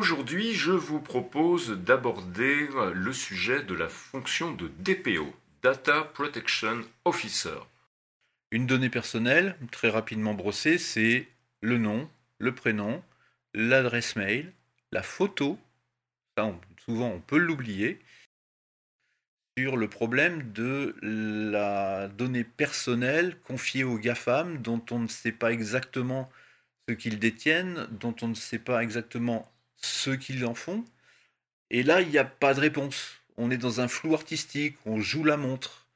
Aujourd'hui, je vous propose d'aborder le sujet de la fonction de DPO, Data Protection Officer. Une donnée personnelle, très rapidement brossée, c'est le nom, le prénom, l'adresse mail, la photo, ça souvent on peut l'oublier, sur le problème de la donnée personnelle confiée aux GAFAM dont on ne sait pas exactement ce qu'ils détiennent, dont on ne sait pas exactement ceux qui en font. Et là, il n'y a pas de réponse. On est dans un flou artistique, on joue la montre.